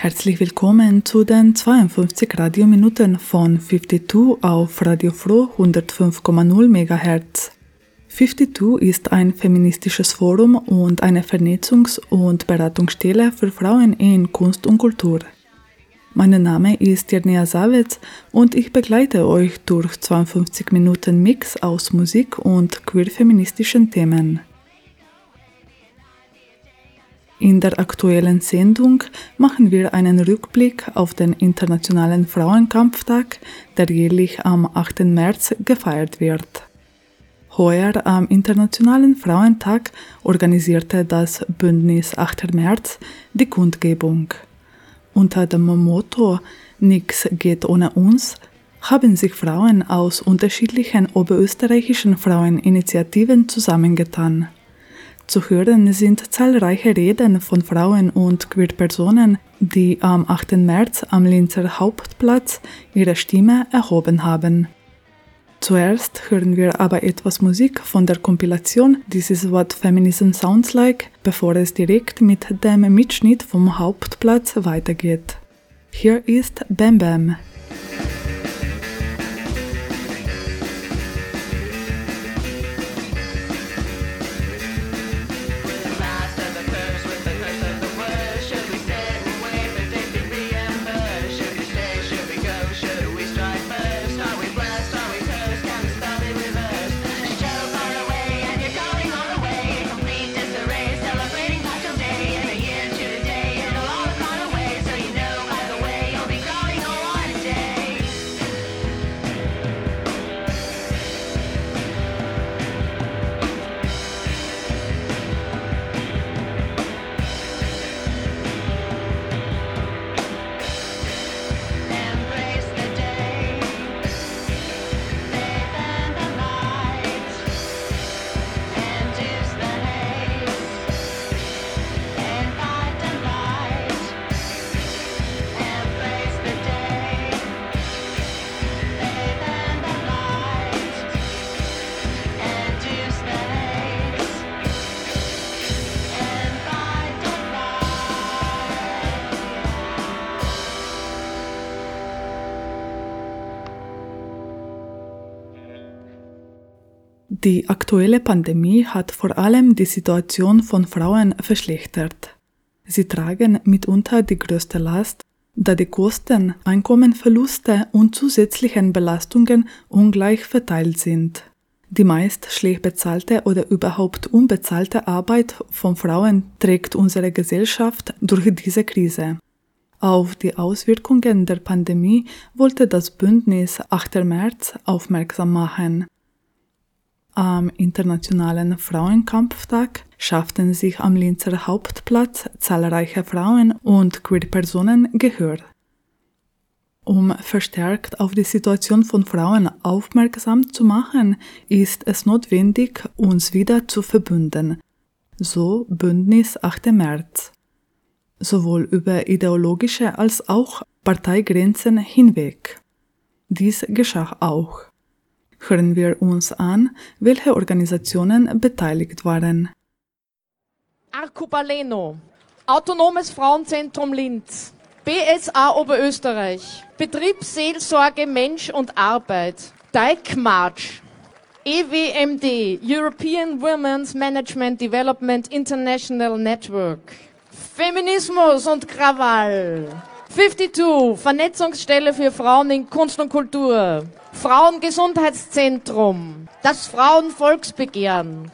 Herzlich willkommen zu den 52 Radiominuten von 52 auf Radio Froh 105,0 MHz. 52 ist ein feministisches Forum und eine Vernetzungs- und Beratungsstelle für Frauen in Kunst und Kultur. Mein Name ist Jernia Savitz und ich begleite euch durch 52 Minuten Mix aus Musik und queer-feministischen Themen. In der aktuellen Sendung machen wir einen Rückblick auf den Internationalen Frauenkampftag, der jährlich am 8. März gefeiert wird. Heuer am Internationalen Frauentag organisierte das Bündnis 8. März die Kundgebung. Unter dem Motto Nix geht ohne uns haben sich Frauen aus unterschiedlichen oberösterreichischen Fraueninitiativen zusammengetan. Zu hören sind zahlreiche Reden von Frauen und Queerpersonen, die am 8. März am Linzer Hauptplatz ihre Stimme erhoben haben. Zuerst hören wir aber etwas Musik von der Kompilation This is what Feminism Sounds Like, bevor es direkt mit dem Mitschnitt vom Hauptplatz weitergeht. Hier ist Bam Bam. Die aktuelle Pandemie hat vor allem die Situation von Frauen verschlechtert. Sie tragen mitunter die größte Last, da die Kosten, Einkommenverluste und zusätzlichen Belastungen ungleich verteilt sind. Die meist schlecht bezahlte oder überhaupt unbezahlte Arbeit von Frauen trägt unsere Gesellschaft durch diese Krise. Auf die Auswirkungen der Pandemie wollte das Bündnis 8. März aufmerksam machen. Am Internationalen Frauenkampftag schafften sich am Linzer Hauptplatz zahlreiche Frauen und Queer-Personen Gehör. Um verstärkt auf die Situation von Frauen aufmerksam zu machen, ist es notwendig, uns wieder zu verbünden. So Bündnis 8. März. Sowohl über ideologische als auch Parteigrenzen hinweg. Dies geschah auch hören wir uns an, welche Organisationen beteiligt waren. Arcobaleno, Autonomes Frauenzentrum Linz, BSA Oberösterreich, Betriebsseelsorge Mensch und Arbeit, Dijkmarch, EWMD, European Women's Management Development International Network, Feminismus und Krawall, 52, Vernetzungsstelle für Frauen in Kunst und Kultur, Frauengesundheitszentrum, das Frauenvolksbegehren,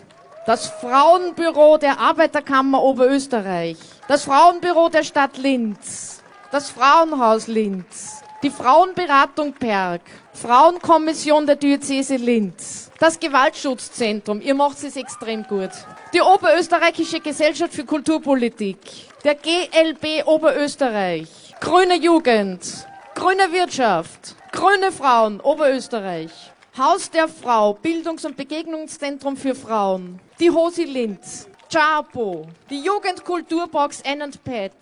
das Frauenbüro der Arbeiterkammer Oberösterreich, das Frauenbüro der Stadt Linz, das Frauenhaus Linz, die Frauenberatung Perg, Frauenkommission der Diözese Linz, das Gewaltschutzzentrum, ihr macht es extrem gut, die Oberösterreichische Gesellschaft für Kulturpolitik, der GLB Oberösterreich, Grüne Jugend, Grüne Wirtschaft, Grüne Frauen, Oberösterreich. Haus der Frau, Bildungs- und Begegnungszentrum für Frauen. Die Hosi Linz, Chapo, die Jugendkulturbox N Pet,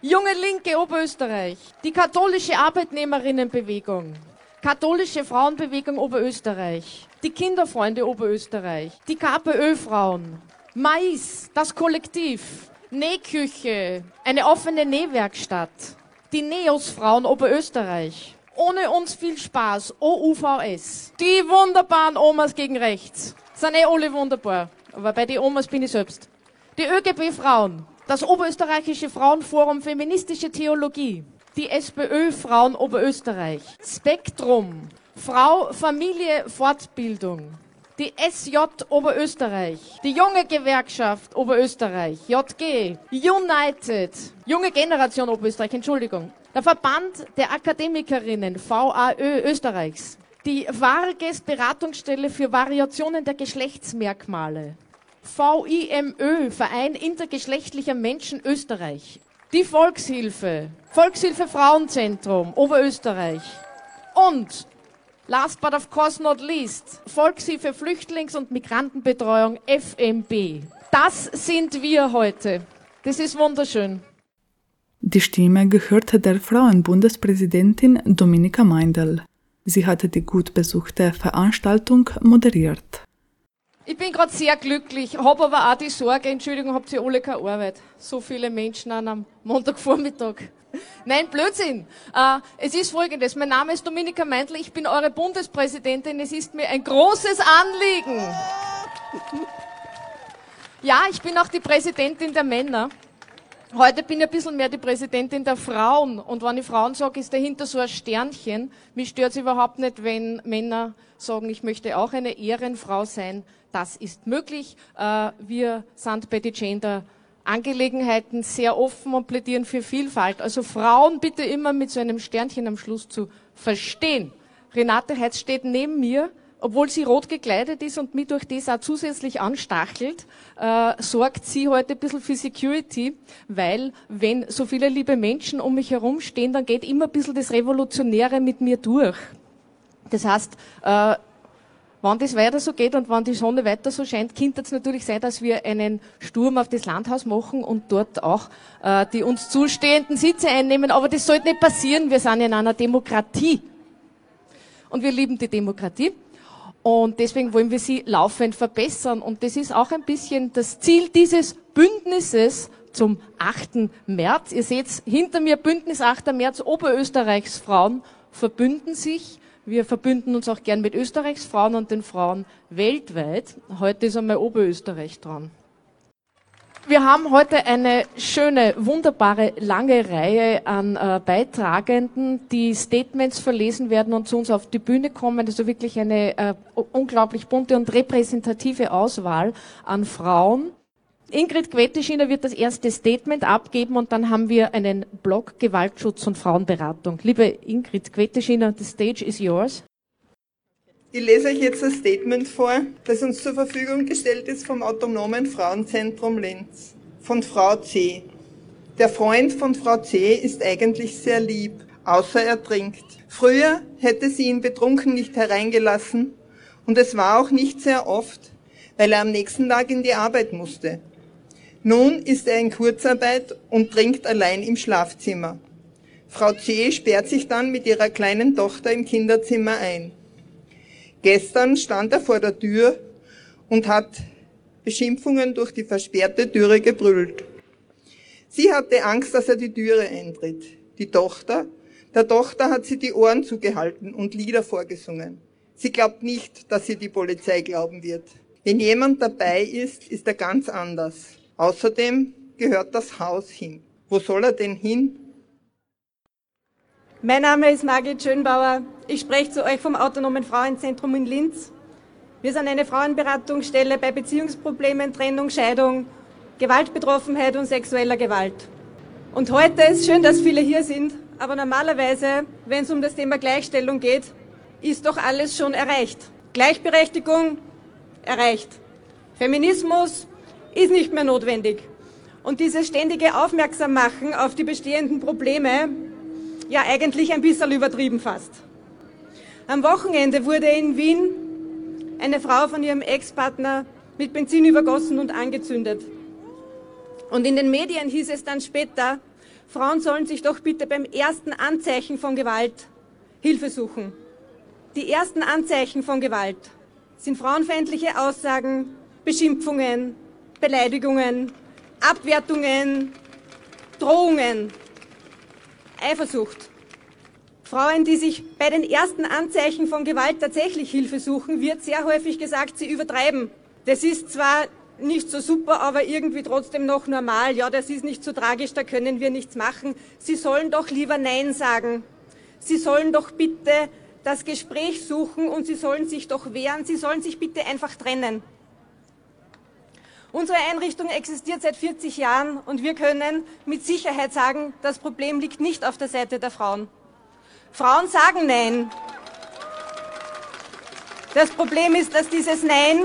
Junge Linke Oberösterreich, die katholische Arbeitnehmerinnenbewegung, katholische Frauenbewegung Oberösterreich, die Kinderfreunde Oberösterreich, die KPÖ-Frauen, Mais, das Kollektiv, Nähküche, eine offene Nähwerkstatt, die Neos-Frauen Oberösterreich, ohne uns viel Spaß, OUVS, die wunderbaren Omas gegen rechts, sind eh alle wunderbar, aber bei den Omas bin ich selbst. Die ÖGB-Frauen, das Oberösterreichische Frauenforum Feministische Theologie, die SPÖ Frauen Oberösterreich, Spektrum, Frau, Familie, Fortbildung, die SJ Oberösterreich, die junge Gewerkschaft Oberösterreich, JG, United, junge Generation Oberösterreich, Entschuldigung, der Verband der Akademikerinnen VAÖ Österreichs, die Varges Beratungsstelle für Variationen der Geschlechtsmerkmale, VIMÖ, Verein intergeschlechtlicher Menschen Österreich. Die Volkshilfe, Volkshilfe Frauenzentrum Oberösterreich. Und, last but of course not least, Volkshilfe Flüchtlings- und Migrantenbetreuung FMB. Das sind wir heute. Das ist wunderschön. Die Stimme gehörte der Frauenbundespräsidentin Dominika Meindl. Sie hatte die gut besuchte Veranstaltung moderiert. Ich bin gerade sehr glücklich, habe aber auch die Sorge, Entschuldigung, habt ihr alle keine Arbeit? So viele Menschen an einem Montagvormittag. Nein, Blödsinn. Äh, es ist folgendes, mein Name ist Dominika Meindl, ich bin eure Bundespräsidentin, es ist mir ein großes Anliegen. Ja, ich bin auch die Präsidentin der Männer. Heute bin ich ein bisschen mehr die Präsidentin der Frauen. Und wenn ich Frauen sage, ist dahinter so ein Sternchen. Mich stört es überhaupt nicht, wenn Männer sagen, ich möchte auch eine Ehrenfrau sein. Das ist möglich. Äh, wir sind bei den Gender Angelegenheiten sehr offen und plädieren für Vielfalt. Also Frauen bitte immer mit so einem Sternchen am Schluss zu verstehen. Renate Heitz steht neben mir obwohl sie rot gekleidet ist und mich durch das auch zusätzlich anstachelt, äh, sorgt sie heute ein bisschen für Security, weil wenn so viele liebe Menschen um mich herum stehen, dann geht immer ein bisschen das Revolutionäre mit mir durch. Das heißt, äh, wenn das weiter so geht und wenn die Sonne weiter so scheint, könnte es natürlich sein, dass wir einen Sturm auf das Landhaus machen und dort auch äh, die uns zustehenden Sitze einnehmen. Aber das sollte nicht passieren. Wir sind in einer Demokratie. Und wir lieben die Demokratie. Und deswegen wollen wir sie laufend verbessern. Und das ist auch ein bisschen das Ziel dieses Bündnisses zum 8. März. Ihr seht hinter mir Bündnis 8. März Oberösterreichs Frauen verbünden sich. Wir verbünden uns auch gern mit Österreichs Frauen und den Frauen weltweit. Heute ist einmal Oberösterreich dran. Wir haben heute eine schöne, wunderbare, lange Reihe an äh, Beitragenden, die Statements verlesen werden und zu uns auf die Bühne kommen. Also wirklich eine äh, unglaublich bunte und repräsentative Auswahl an Frauen. Ingrid Quetteschiner wird das erste Statement abgeben und dann haben wir einen Blog Gewaltschutz und Frauenberatung. Liebe Ingrid Quetteschiner, the stage is yours. Ich lese euch jetzt ein Statement vor, das uns zur Verfügung gestellt ist vom Autonomen Frauenzentrum Linz. Von Frau C. Der Freund von Frau C. ist eigentlich sehr lieb, außer er trinkt. Früher hätte sie ihn betrunken nicht hereingelassen und es war auch nicht sehr oft, weil er am nächsten Tag in die Arbeit musste. Nun ist er in Kurzarbeit und trinkt allein im Schlafzimmer. Frau C. sperrt sich dann mit ihrer kleinen Tochter im Kinderzimmer ein. Gestern stand er vor der Tür und hat Beschimpfungen durch die versperrte Türe gebrüllt. Sie hatte Angst, dass er die Türe eintritt. Die Tochter, der Tochter hat sie die Ohren zugehalten und Lieder vorgesungen. Sie glaubt nicht, dass sie die Polizei glauben wird. Wenn jemand dabei ist, ist er ganz anders. Außerdem gehört das Haus hin. Wo soll er denn hin? Mein Name ist Margit Schönbauer. Ich spreche zu euch vom Autonomen Frauenzentrum in Linz. Wir sind eine Frauenberatungsstelle bei Beziehungsproblemen, Trennung, Scheidung, Gewaltbetroffenheit und sexueller Gewalt. Und heute ist schön, dass viele hier sind, aber normalerweise, wenn es um das Thema Gleichstellung geht, ist doch alles schon erreicht. Gleichberechtigung erreicht. Feminismus ist nicht mehr notwendig. Und dieses ständige Aufmerksammachen auf die bestehenden Probleme ja eigentlich ein bisschen übertrieben fast. Am Wochenende wurde in Wien eine Frau von ihrem Ex-Partner mit Benzin übergossen und angezündet. Und in den Medien hieß es dann später, Frauen sollen sich doch bitte beim ersten Anzeichen von Gewalt Hilfe suchen. Die ersten Anzeichen von Gewalt sind frauenfeindliche Aussagen, Beschimpfungen, Beleidigungen, Abwertungen, Drohungen, Eifersucht. Frauen, die sich bei den ersten Anzeichen von Gewalt tatsächlich Hilfe suchen, wird sehr häufig gesagt, sie übertreiben. Das ist zwar nicht so super, aber irgendwie trotzdem noch normal. Ja, das ist nicht so tragisch, da können wir nichts machen. Sie sollen doch lieber Nein sagen. Sie sollen doch bitte das Gespräch suchen und Sie sollen sich doch wehren. Sie sollen sich bitte einfach trennen. Unsere Einrichtung existiert seit 40 Jahren und wir können mit Sicherheit sagen, das Problem liegt nicht auf der Seite der Frauen. Frauen sagen Nein. Das Problem ist, dass dieses Nein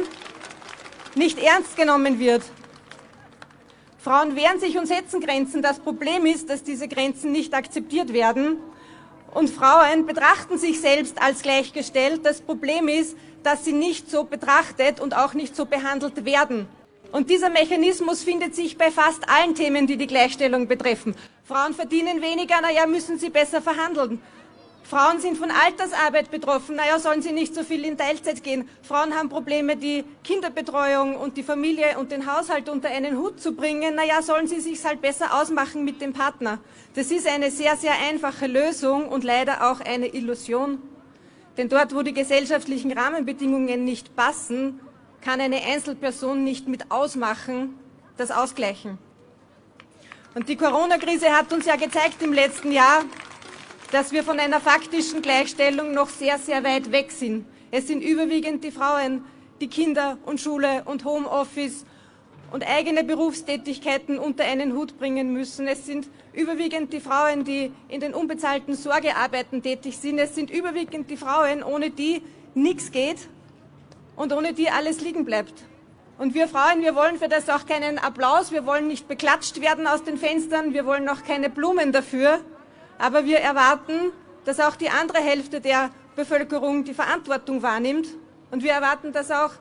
nicht ernst genommen wird. Frauen wehren sich und setzen Grenzen. Das Problem ist, dass diese Grenzen nicht akzeptiert werden. Und Frauen betrachten sich selbst als gleichgestellt. Das Problem ist, dass sie nicht so betrachtet und auch nicht so behandelt werden. Und dieser Mechanismus findet sich bei fast allen Themen, die die Gleichstellung betreffen. Frauen verdienen weniger, naja, müssen sie besser verhandeln. Frauen sind von Altersarbeit betroffen. Naja, sollen sie nicht so viel in Teilzeit gehen. Frauen haben Probleme, die Kinderbetreuung und die Familie und den Haushalt unter einen Hut zu bringen. Naja, sollen sie sich halt besser ausmachen mit dem Partner. Das ist eine sehr, sehr einfache Lösung und leider auch eine Illusion. Denn dort, wo die gesellschaftlichen Rahmenbedingungen nicht passen, kann eine Einzelperson nicht mit ausmachen, das ausgleichen. Und die Corona-Krise hat uns ja gezeigt im letzten Jahr, dass wir von einer faktischen Gleichstellung noch sehr, sehr weit weg sind. Es sind überwiegend die Frauen, die Kinder und Schule und Homeoffice und eigene Berufstätigkeiten unter einen Hut bringen müssen. Es sind überwiegend die Frauen, die in den unbezahlten Sorgearbeiten tätig sind. Es sind überwiegend die Frauen, ohne die nichts geht und ohne die alles liegen bleibt. Und wir Frauen, wir wollen für das auch keinen Applaus, wir wollen nicht beklatscht werden aus den Fenstern, wir wollen auch keine Blumen dafür, aber wir erwarten, dass auch die andere Hälfte der Bevölkerung die Verantwortung wahrnimmt. Und wir erwarten, dass auch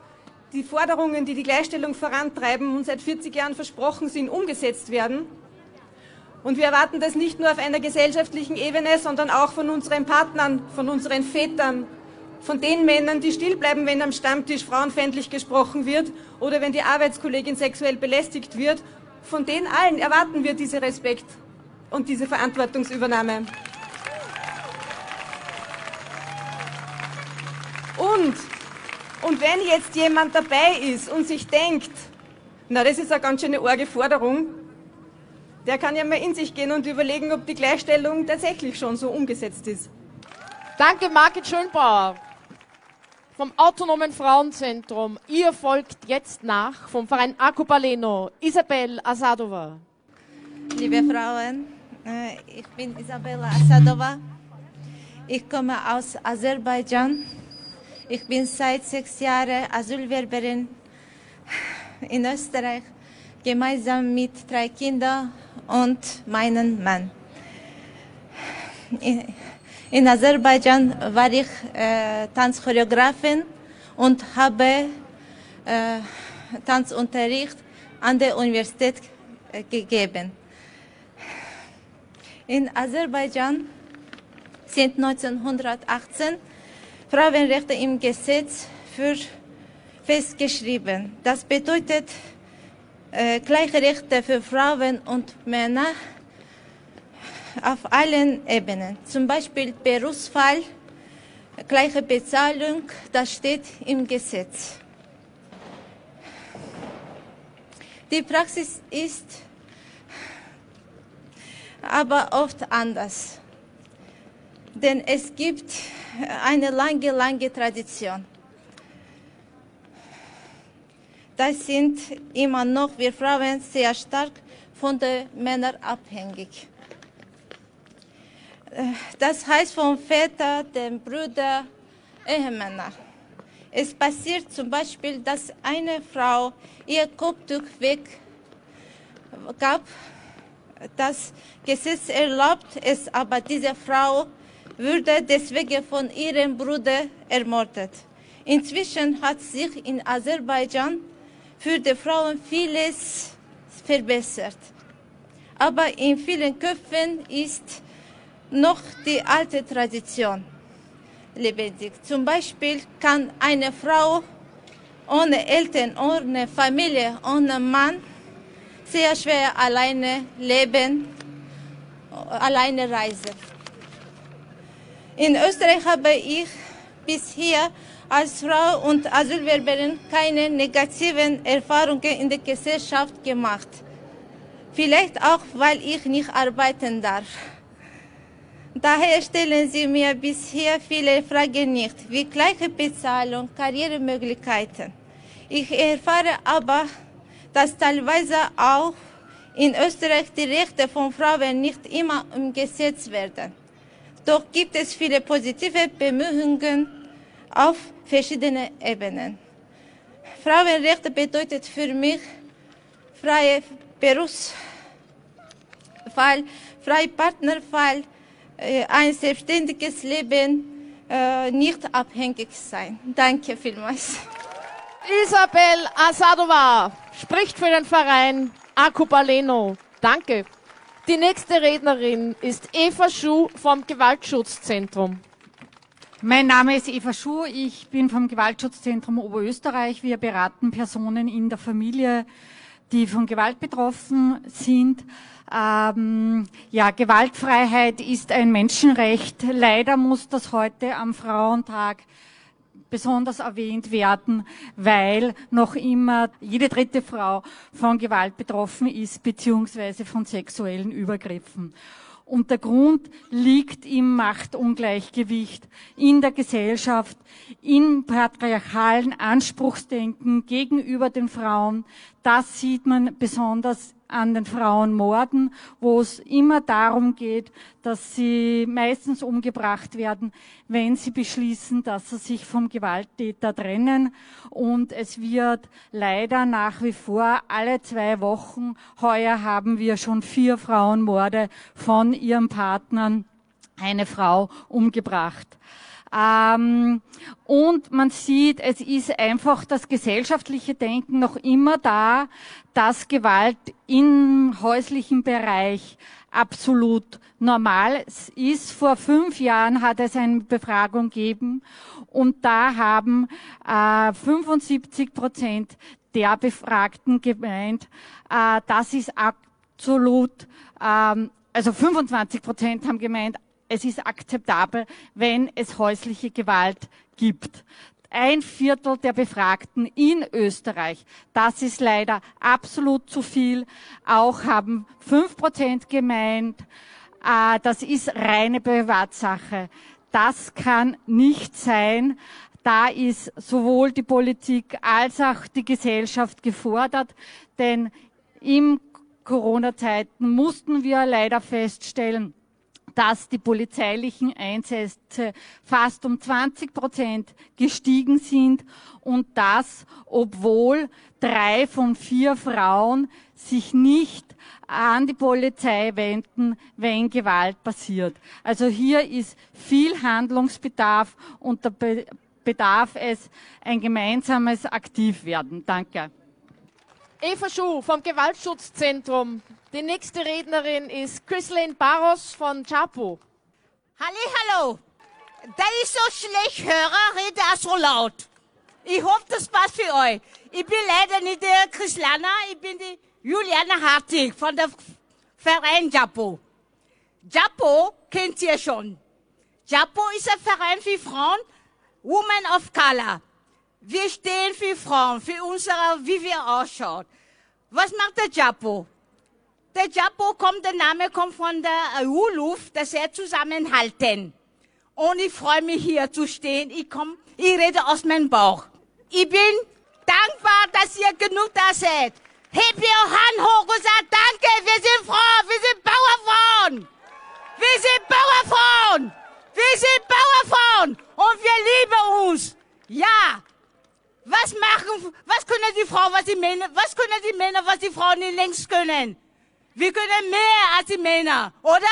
die Forderungen, die die Gleichstellung vorantreiben und seit 40 Jahren versprochen sind, umgesetzt werden. Und wir erwarten das nicht nur auf einer gesellschaftlichen Ebene, sondern auch von unseren Partnern, von unseren Vätern, von den Männern, die still bleiben, wenn am Stammtisch frauenfeindlich gesprochen wird oder wenn die Arbeitskollegin sexuell belästigt wird. Von den allen erwarten wir diese Respekt und diese Verantwortungsübernahme. Und, und wenn jetzt jemand dabei ist und sich denkt, na, das ist eine ganz schöne arge Forderung, der kann ja mal in sich gehen und überlegen, ob die Gleichstellung tatsächlich schon so umgesetzt ist. Danke, Margit Schönbauer vom Autonomen Frauenzentrum. Ihr folgt jetzt nach vom Verein Akupaleno, Isabel Asadova. Liebe Frauen, äh, ich bin Isabella Asadova. Ich komme aus Aserbaidschan. Ich bin seit sechs Jahren Asylwerberin in Österreich, gemeinsam mit drei Kindern und meinem Mann. In Aserbaidschan war ich äh, Tanzchoreografin und habe äh, Tanzunterricht an der Universität äh, gegeben. In Aserbaidschan sind 1918 Frauenrechte im Gesetz für festgeschrieben. Das bedeutet äh, gleiche Rechte für Frauen und Männer auf allen Ebenen. Zum Beispiel Berufsfall, gleiche Bezahlung, das steht im Gesetz. Die Praxis ist aber oft anders. Denn es gibt eine lange, lange Tradition. Das sind immer noch wir Frauen sehr stark von den Männern abhängig. Das heißt vom Väter, dem Bruder, Ehemänner. Es passiert zum Beispiel, dass eine Frau ihr Kopftuch weggab Das Gesetz erlaubt es, aber diese Frau wurde deswegen von ihrem Bruder ermordet. Inzwischen hat sich in Aserbaidschan für die Frauen vieles verbessert. Aber in vielen Köpfen ist noch die alte Tradition lebendig. Zum Beispiel kann eine Frau ohne Eltern, ohne Familie, ohne Mann sehr schwer alleine leben, alleine reisen. In Österreich habe ich bisher als Frau und Asylwerberin keine negativen Erfahrungen in der Gesellschaft gemacht. Vielleicht auch, weil ich nicht arbeiten darf. Daher stellen Sie mir bisher viele Fragen nicht, wie gleiche Bezahlung, Karrieremöglichkeiten. Ich erfahre aber, dass teilweise auch in Österreich die Rechte von Frauen nicht immer umgesetzt werden. Doch gibt es viele positive Bemühungen auf verschiedenen Ebenen. Frauenrechte bedeutet für mich freie Berufsfall, freie Partnerfall, ein selbstständiges Leben, äh, nicht abhängig sein. Danke vielmals. Isabel Asadova spricht für den Verein Akubaleno. Danke. Die nächste Rednerin ist Eva Schuh vom Gewaltschutzzentrum. Mein Name ist Eva Schuh. Ich bin vom Gewaltschutzzentrum Oberösterreich. Wir beraten Personen in der Familie, die von Gewalt betroffen sind. Ähm, ja, Gewaltfreiheit ist ein Menschenrecht. Leider muss das heute am Frauentag besonders erwähnt werden, weil noch immer jede dritte Frau von Gewalt betroffen ist, beziehungsweise von sexuellen Übergriffen. Und der Grund liegt im Machtungleichgewicht in der Gesellschaft, im patriarchalen Anspruchsdenken gegenüber den Frauen. Das sieht man besonders an den Frauenmorden, wo es immer darum geht, dass sie meistens umgebracht werden, wenn sie beschließen, dass sie sich vom Gewalttäter trennen. Und es wird leider nach wie vor alle zwei Wochen, heuer haben wir schon vier Frauenmorde von ihren Partnern, eine Frau umgebracht. Ähm, und man sieht, es ist einfach das gesellschaftliche Denken noch immer da, dass Gewalt im häuslichen Bereich absolut normal ist. Vor fünf Jahren hat es eine Befragung gegeben und da haben äh, 75 Prozent der Befragten gemeint, äh, das ist absolut, ähm, also 25 Prozent haben gemeint, es ist akzeptabel, wenn es häusliche Gewalt gibt. Ein Viertel der Befragten in Österreich, das ist leider absolut zu viel. Auch haben fünf Prozent gemeint, äh, das ist reine Privatsache. Das kann nicht sein. Da ist sowohl die Politik als auch die Gesellschaft gefordert, denn im Corona-Zeiten mussten wir leider feststellen, dass die polizeilichen Einsätze fast um 20 Prozent gestiegen sind und das, obwohl drei von vier Frauen sich nicht an die Polizei wenden, wenn Gewalt passiert. Also hier ist viel Handlungsbedarf und da bedarf es ein gemeinsames Aktivwerden. Danke. Eva Schuh vom Gewaltschutzzentrum. Die nächste Rednerin ist Chrislane Barros von Chapo. Hallo. Da ich so schlecht höre, rede er so laut. Ich hoffe, das passt für euch. Ich bin leider nicht der Chrislana, ich bin die Juliane Hartig von der Verein Japo. Japo kennt ihr schon. Japo ist ein Verein für Frauen, Women of Color. Wir stehen für Frauen, für unsere, wie wir ausschauen. Was macht der Japo? Der Japo kommt, der Name kommt von der Uluf, das er zusammenhalten. Und ich freue mich hier zu stehen. Ich komm, ich rede aus meinem Bauch. Ich bin dankbar, dass ihr genug da seid. Hebt ihr Hand hoch und sagt Danke, wir sind Frauen, wir sind Bauerfrauen. Wir sind Bauerfrauen. Wir sind Bauerfrauen und wir lieben uns. Ja, was machen, was können die Frauen, was die Männer, was können die Männer, was die Frauen nicht längst können? Wir können mehr als die Männer, oder?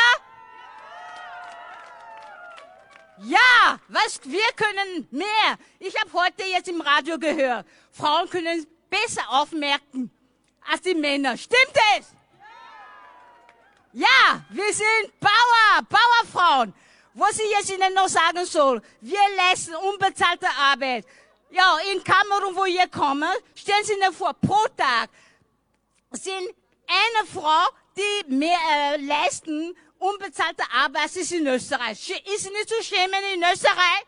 Ja, was, wir können mehr. Ich habe heute jetzt im Radio gehört, Frauen können besser aufmerken als die Männer. Stimmt es? Ja, wir sind Bauer, Bauerfrauen. Was ich jetzt Ihnen noch sagen soll, wir leisten unbezahlte Arbeit. Ja, in Kamerun, wo ihr kommt, stellen Sie sich vor, pro Tag sind eine Frau, die mehr äh, leisten unbezahlte Arbeit, ist in Österreich. Ist nicht zu schämen in Österreich?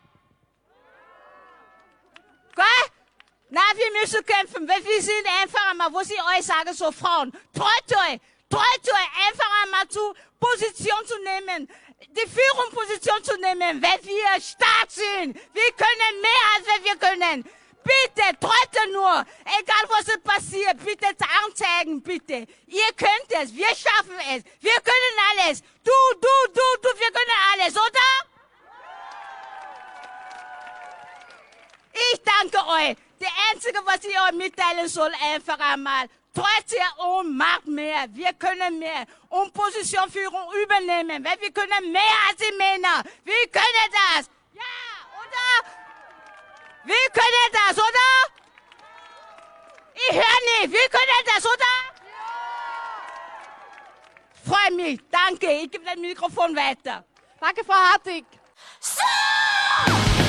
Gell? Na, wir müssen kämpfen, weil wir sind einfach einmal, wo sie euch sagen, so Frauen, treut euch, treut euch, einfach einmal zu Position zu nehmen, die Führungsposition zu nehmen, weil wir stark sind. Wir können mehr, als wir können. Bitte, treute nur, egal was passiert, bitte anzeigen, bitte. Ihr könnt es, wir schaffen es, wir können alles. Du, du, du, du, wir können alles, oder? Ich danke euch. Das Einzige, was ich euch mitteilen soll, einfach einmal, treut ihr um, macht mehr. Wir können mehr. Und Positionführung übernehmen, weil wir können mehr als die Männer. Wir können das. Ja, oder? Wir können das, oder? Ich höre nicht. Wir können das, oder? Freue mich. Danke. Ich gebe das Mikrofon weiter. Danke, Frau Hartig. So!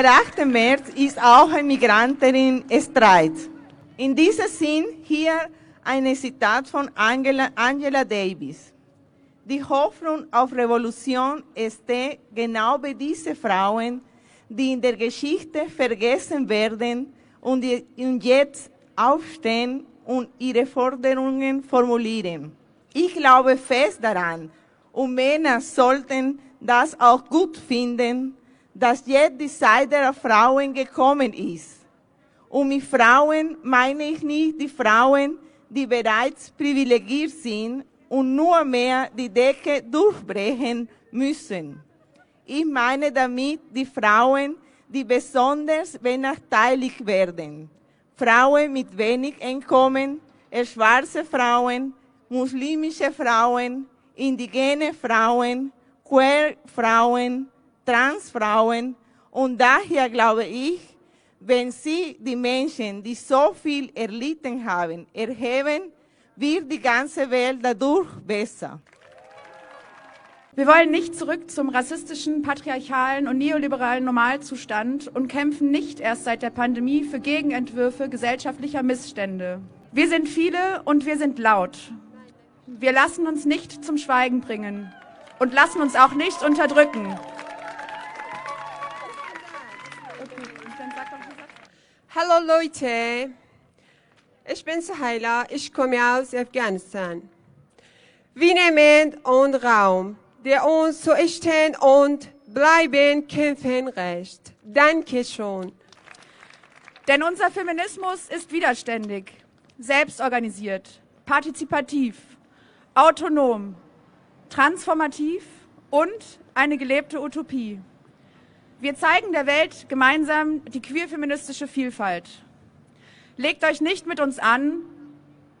Der 8. März ist auch ein Migranterin Streit. In diesem Sinn hier ein Zitat von Angela, Angela Davis. Die Hoffnung auf Revolution steht genau bei diesen Frauen, die in der Geschichte vergessen werden und jetzt aufstehen und ihre Forderungen formulieren. Ich glaube fest daran, und Männer sollten das auch gut finden, dass jetzt die Zeit der Frauen gekommen ist. Und mit Frauen meine ich nicht die Frauen, die bereits privilegiert sind und nur mehr die Decke durchbrechen müssen. Ich meine damit die Frauen, die besonders benachteiligt werden. Frauen mit wenig Einkommen, schwarze Frauen, muslimische Frauen, indigene Frauen, queer Frauen, Transfrauen. Und daher glaube ich, wenn Sie die Menschen, die so viel erlitten haben, erheben, wird die ganze Welt dadurch besser. Wir wollen nicht zurück zum rassistischen, patriarchalen und neoliberalen Normalzustand und kämpfen nicht erst seit der Pandemie für Gegenentwürfe gesellschaftlicher Missstände. Wir sind viele und wir sind laut. Wir lassen uns nicht zum Schweigen bringen und lassen uns auch nicht unterdrücken. Hallo Leute, ich bin Sahila, ich komme aus Afghanistan. Wir nehmen und Raum der uns zu stehen und bleiben kämpfen recht. Danke schon. Denn unser Feminismus ist widerständig, selbstorganisiert, partizipativ, autonom, transformativ und eine gelebte Utopie. Wir zeigen der Welt gemeinsam die queerfeministische Vielfalt. Legt euch nicht mit uns an.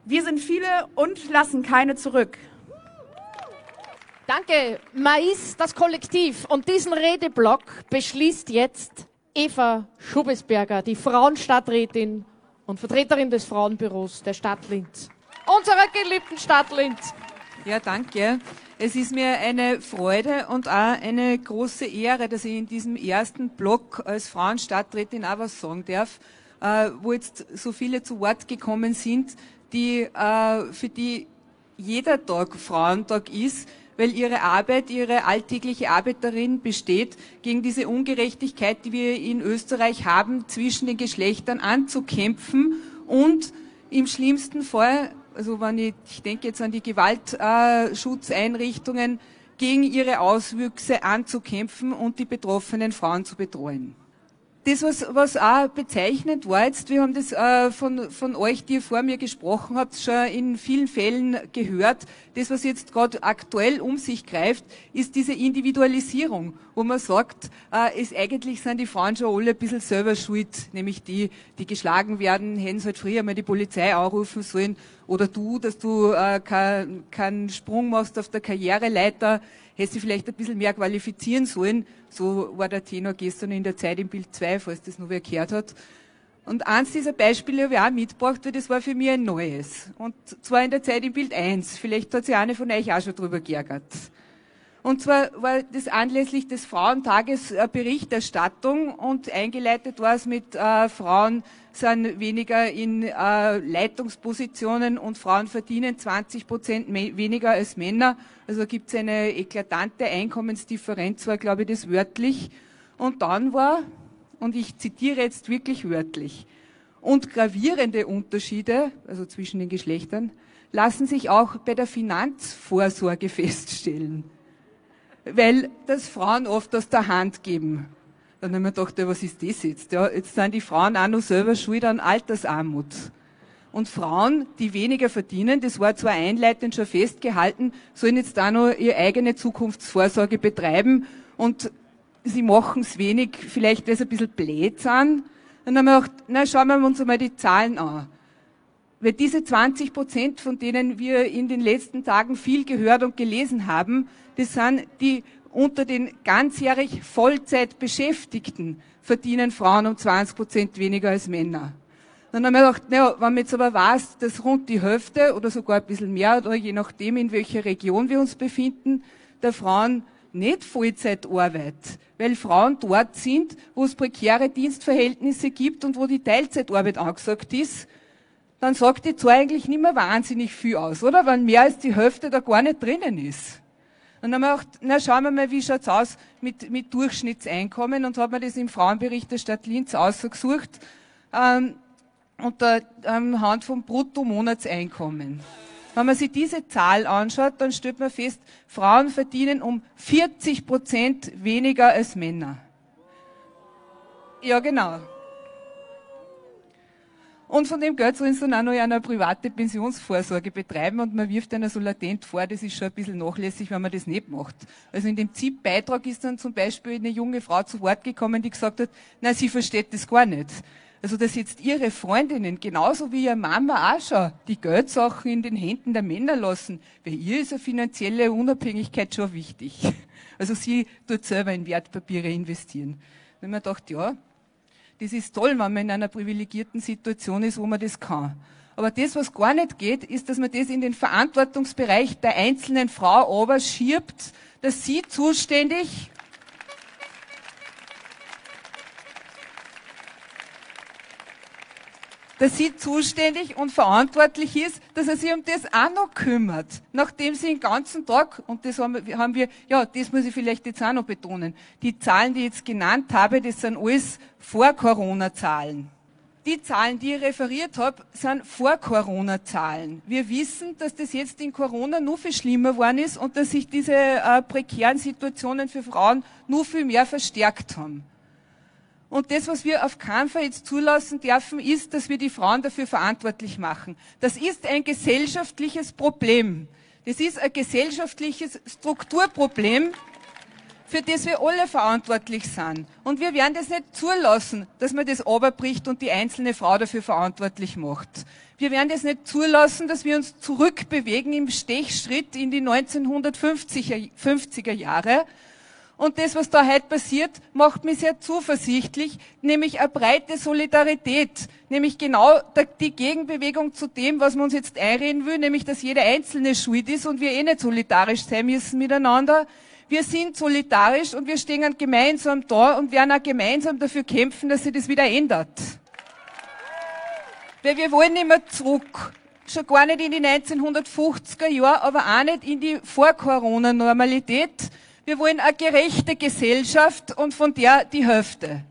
Wir sind viele und lassen keine zurück. Danke, Mais, das Kollektiv. Und diesen Redeblock beschließt jetzt Eva Schubesberger, die Frauenstadträtin und Vertreterin des Frauenbüros der Stadt Linz. Unserer geliebten Stadt Linz. Ja, danke. Es ist mir eine Freude und auch eine große Ehre, dass ich in diesem ersten Block als Frauenstadträtin auch was sagen darf, äh, wo jetzt so viele zu Wort gekommen sind, die, äh, für die jeder Tag Frauentag ist, weil ihre Arbeit, ihre alltägliche Arbeit darin besteht, gegen diese Ungerechtigkeit, die wir in Österreich haben, zwischen den Geschlechtern anzukämpfen und im schlimmsten Fall, also wenn ich, ich denke jetzt an die Gewaltschutzeinrichtungen, gegen ihre Auswüchse anzukämpfen und die betroffenen Frauen zu betreuen das, was, was auch bezeichnend war jetzt, wir haben das äh, von, von euch, die ihr vor mir gesprochen habt, schon in vielen Fällen gehört. Das, was jetzt gerade aktuell um sich greift, ist diese Individualisierung, wo man sagt, äh, es eigentlich sind die Frauen schon alle ein bisschen selber schuld, nämlich die, die geschlagen werden, hätten halt früher mal die Polizei anrufen sollen, oder du, dass du äh, keinen kein Sprung machst auf der Karriereleiter, hätte sie vielleicht ein bisschen mehr qualifizieren sollen. So war der Tenor gestern in der Zeit im Bild 2, falls das noch wer gehört hat. Und eins dieser Beispiele habe ich auch mitgebracht, weil das war für mich ein neues. Und zwar in der Zeit im Bild 1. Vielleicht hat sich eine von euch auch schon drüber geärgert. Und zwar war das anlässlich des Frauentages Berichterstattung und eingeleitet war es mit äh, Frauen sind weniger in äh, Leitungspositionen und Frauen verdienen 20 Prozent weniger als Männer. Also gibt es eine eklatante Einkommensdifferenz, war glaube ich das wörtlich. Und dann war, und ich zitiere jetzt wirklich wörtlich, und gravierende Unterschiede, also zwischen den Geschlechtern, lassen sich auch bei der Finanzvorsorge feststellen weil das Frauen oft aus der Hand geben. Dann haben wir gedacht, ja, was ist das jetzt? Ja, jetzt sind die Frauen auch noch selber schuld an Altersarmut. Und Frauen, die weniger verdienen, das war zwar einleitend schon festgehalten, sollen jetzt da noch ihre eigene Zukunftsvorsorge betreiben und sie machen es wenig, vielleicht weil sie ein bisschen blöd sind. Dann haben wir gedacht, na, schauen wir uns einmal die Zahlen an. Weil diese 20 Prozent, von denen wir in den letzten Tagen viel gehört und gelesen haben, das sind die unter den ganzjährig Vollzeit Beschäftigten verdienen Frauen um 20 Prozent weniger als Männer. Dann haben wir gedacht, naja, wenn man jetzt aber weiß, dass rund die Hälfte oder sogar ein bisschen mehr oder je nachdem, in welcher Region wir uns befinden, der Frauen nicht Vollzeit arbeitet, weil Frauen dort sind, wo es prekäre Dienstverhältnisse gibt und wo die Teilzeitarbeit angesagt ist, dann sagt die Zahl eigentlich nicht mehr wahnsinnig viel aus, oder? Wenn mehr als die Hälfte da gar nicht drinnen ist. Und dann haben wir gedacht, na schauen wir mal, wie schaut's aus mit, mit Durchschnittseinkommen und hat man das im Frauenbericht der Stadt Linz ausgesucht, ähm, unter ähm, Hand vom Bruttomonatseinkommen. Wenn man sich diese Zahl anschaut, dann stellt man fest, Frauen verdienen um 40 Prozent weniger als Männer. Ja, genau. Und von dem Geld sollen sie dann auch noch eine private Pensionsvorsorge betreiben und man wirft einer so latent vor, das ist schon ein bisschen nachlässig, wenn man das nicht macht. Also in dem ZIP-Beitrag ist dann zum Beispiel eine junge Frau zu Wort gekommen, die gesagt hat, na, sie versteht das gar nicht. Also dass jetzt ihre Freundinnen, genauso wie ihre Mama auch schon, die Geldsachen in den Händen der Männer lassen, weil ihr ist eine finanzielle Unabhängigkeit schon wichtig. Also sie tut selber in Wertpapiere investieren. Wenn man dachte, ja, das ist toll, wenn man in einer privilegierten Situation ist, wo man das kann. Aber das, was gar nicht geht, ist, dass man das in den Verantwortungsbereich der einzelnen Frau aber schiebt, dass sie zuständig dass sie zuständig und verantwortlich ist, dass er sich um das auch noch kümmert, nachdem sie den ganzen Tag, und das haben wir, haben wir, ja, das muss ich vielleicht jetzt auch noch betonen, die Zahlen, die ich jetzt genannt habe, das sind alles Vor-Corona-Zahlen. Die Zahlen, die ich referiert habe, sind Vor-Corona-Zahlen. Wir wissen, dass das jetzt in Corona nur viel schlimmer geworden ist und dass sich diese äh, prekären Situationen für Frauen nur viel mehr verstärkt haben. Und das, was wir auf keinen Fall jetzt zulassen dürfen, ist, dass wir die Frauen dafür verantwortlich machen. Das ist ein gesellschaftliches Problem. Das ist ein gesellschaftliches Strukturproblem, für das wir alle verantwortlich sind. Und wir werden das nicht zulassen, dass man das oberbricht und die einzelne Frau dafür verantwortlich macht. Wir werden das nicht zulassen, dass wir uns zurückbewegen im Stechschritt in die 1950er 50er Jahre, und das, was da heute passiert, macht mich sehr zuversichtlich, nämlich eine breite Solidarität, nämlich genau die Gegenbewegung zu dem, was man uns jetzt einreden will, nämlich, dass jeder Einzelne schuld ist und wir eh nicht solidarisch sein müssen miteinander. Wir sind solidarisch und wir stehen gemeinsam da und werden auch gemeinsam dafür kämpfen, dass sich das wieder ändert. Weil wir wollen nicht mehr zurück. Schon gar nicht in die 1950er Jahre, aber auch nicht in die Vor-Corona-Normalität, wir wollen eine gerechte Gesellschaft und von der die Hälfte.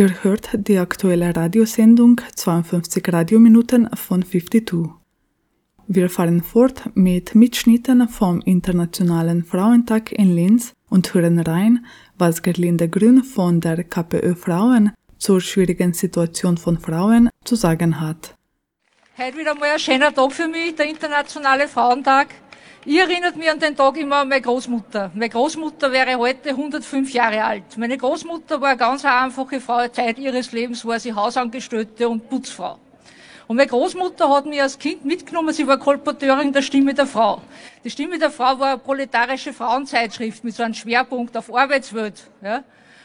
Ihr hört die aktuelle Radiosendung 52 Radiominuten von 52. Wir fahren fort mit Mitschnitten vom Internationalen Frauentag in Linz und hören rein, was Gerlinde Grün von der KPÖ Frauen zur schwierigen Situation von Frauen zu sagen hat. Heute wieder mal ein schöner Tag für mich, der Internationale Frauentag. Ich erinnert mich an den Tag immer an meine Großmutter. Meine Großmutter wäre heute 105 Jahre alt. Meine Großmutter war eine ganz einfache Frau. Zeit ihres Lebens war sie Hausangestellte und Putzfrau. Und meine Großmutter hat mich als Kind mitgenommen. Sie war Kolporteurin der Stimme der Frau. Die Stimme der Frau war eine proletarische Frauenzeitschrift mit so einem Schwerpunkt auf Arbeitswelt. Ja.